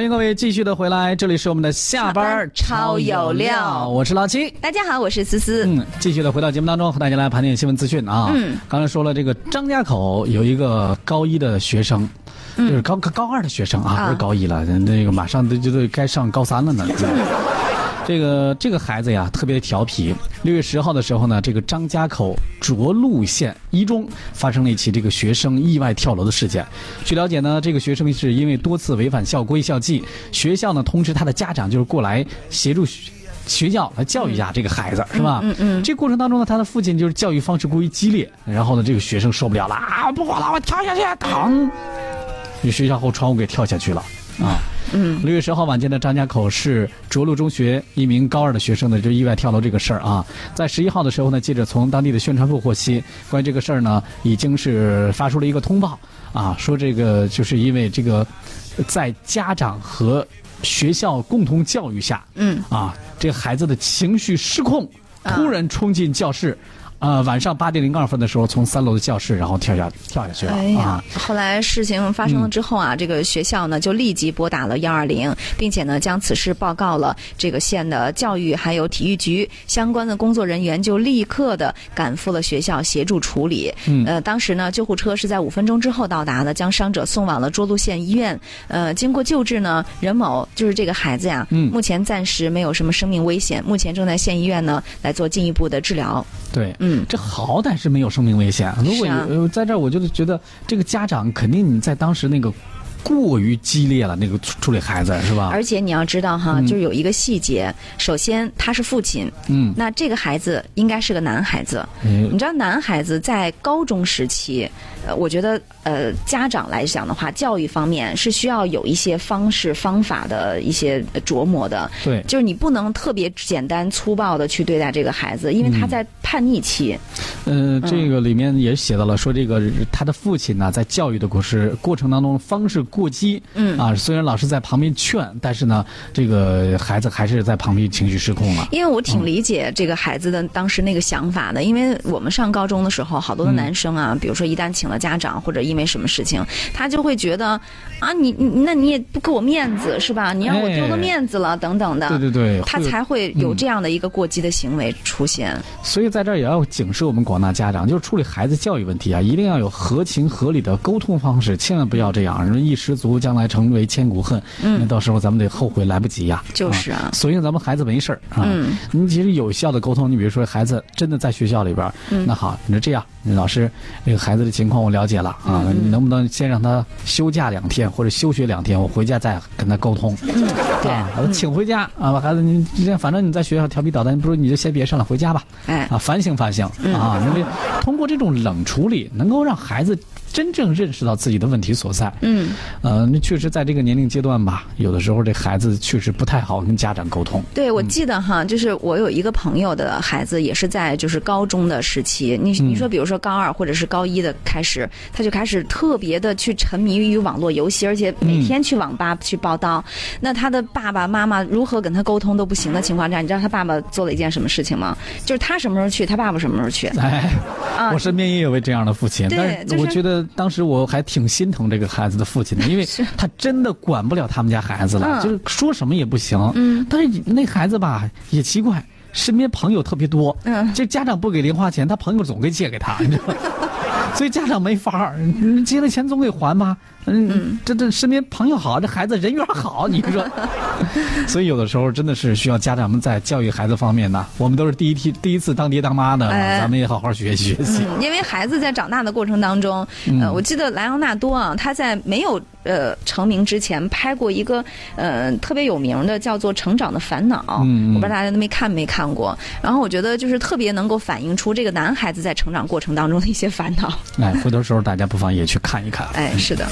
欢迎各位继续的回来，这里是我们的下班超有料我是老七。大家好，我是思思。嗯，继续的回到节目当中，和大家来盘点新闻资讯啊。嗯，刚才说了，这个张家口有一个高一的学生，就是高高二的学生啊，啊不是高一了，那个马上都就都该上高三了呢。这个这个孩子呀，特别调皮。六月十号的时候呢，这个张家口涿鹿县一中发生了一起这个学生意外跳楼的事件。据了解呢，这个学生是因为多次违反校规校纪，学校呢通知他的家长就是过来协助学学校来教育一下这个孩子，是吧？嗯嗯这过程当中呢，他的父亲就是教育方式过于激烈，然后呢，这个学生受不了了啊，不管了，我跳下去，疼！就学校后窗户给跳下去了啊。嗯，六月十号晚间的张家口市涿鹿中学一名高二的学生呢，就意外跳楼这个事儿啊，在十一号的时候呢，记者从当地的宣传部获悉，关于这个事儿呢，已经是发出了一个通报啊，说这个就是因为这个在家长和学校共同教育下，嗯啊，这个孩子的情绪失控，啊突然冲进教室。啊、晚上八点零二分的时候，从三楼的教室然后跳下跳下去了、哎呀啊！，后来事情发生了之后啊，这个学校呢就立即拨打了幺二零，并且呢将此事报告了这个县的教育还有体育局相关的工作人员，就立刻的赶赴了学校协助处理。嗯呃，当时呢救护车是在五分钟之后到达的，将伤者送往了涿鹿县医院。呃，经过救治呢，任某就是这个孩子呀，嗯目前暂时没有什么生命危险，目前正在县医院呢来做进一步的治疗。对，嗯。这好歹是没有生命危险。如果是啊有、呃在这儿，我就觉得这个家长肯定你在当时那个过于激烈了，那个处处理孩子是吧？而且你要知道哈，嗯就是有一个细节，首先他是父亲，嗯，那这个孩子应该是个男孩子。嗯你知道，男孩子在高中时期，呃，我觉得呃，家长来讲的话，教育方面是需要有一些方式方法的一些呃琢磨的。对，就是你不能特别简单粗暴的去对待这个孩子，因为他在叛逆期。呃，这个里面也写到了，说这个他的父亲呢，在教育的过时过程当中方式过激，嗯啊，虽然老师在旁边劝，但是呢，这个孩子还是在旁边情绪失控了。因为我挺理解这个孩子的当时那个想法的，因为我们上高中的时候，好多的男生啊，比如说一旦请了家长或者因为什么事情，他就会觉得啊，你你那你也不给我面子是吧？你让我丢了面子了、等等的，对对对，他才会有这样的一个过激的行为出现。所以在这儿也要警示我们广大家长，就是处理孩子教育问题啊，一定要有合情合理的沟通方式，千万不要这样，人一失足将来成为千古恨。那到时候咱们得后悔来不及呀。就是啊所以咱们孩子没事儿啊。嗯你其实有效的沟通，你比如说孩子真的在学校里边，嗯那好，你说这样，老师，这个孩子的情况我了解了啊，嗯你能不能先让他休假两天或者休学两天，我回家再跟他沟通。嗯对啊，把他请回家啊，把孩子你这样，反正你在学校调皮捣蛋，不如你就先别上了，回家吧。哎，啊，反省反省啊，因为通过这种冷处理，能够让孩子真正认识到自己的问题所在。嗯，呃，那确实在这个年龄阶段吧，有的时候这孩子确实不太好跟家长沟通。对，我记得哈，就是我有一个朋友的孩子，也是在就是高中的时期，你你说比如说高二或者是高一的开始，他就开始特别的去沉迷于网络游戏，而且每天去网吧去报道。那他的爸爸妈妈如何跟他沟通都不行的情况下，你知道他爸爸做了一件什么事情吗？就是他什么时候去，他爸爸什么时候去。哎，啊我身边也有位这样的父亲，对但是我觉得当时我还挺心疼这个孩子的父亲的，因为他真的管不了他们家孩子了，嗯就是说什么也不行。嗯，但是那孩子吧也奇怪，身边朋友特别多，嗯这家长不给零花钱，他朋友总给借给他，你知道吗？所以家长没法儿，你借了钱总得还吧。嗯，这这身边朋友好，这孩子人缘好，你说。所以有的时候真的是需要家长们在教育孩子方面呢，我们都是第一梯第一次当爹当妈的，哎咱们也好好学习学习。嗯，因为孩子在长大的过程当中，嗯呃，我记得莱昂纳多啊，他在没有呃成名之前拍过一个呃特别有名的叫做《成长的烦恼》，嗯嗯我不知道大家都没看没看过。然后我觉得就是特别能够反映出这个男孩子在成长过程当中的一些烦恼。哎，回头时候大家不妨也去看一看。哎，是的。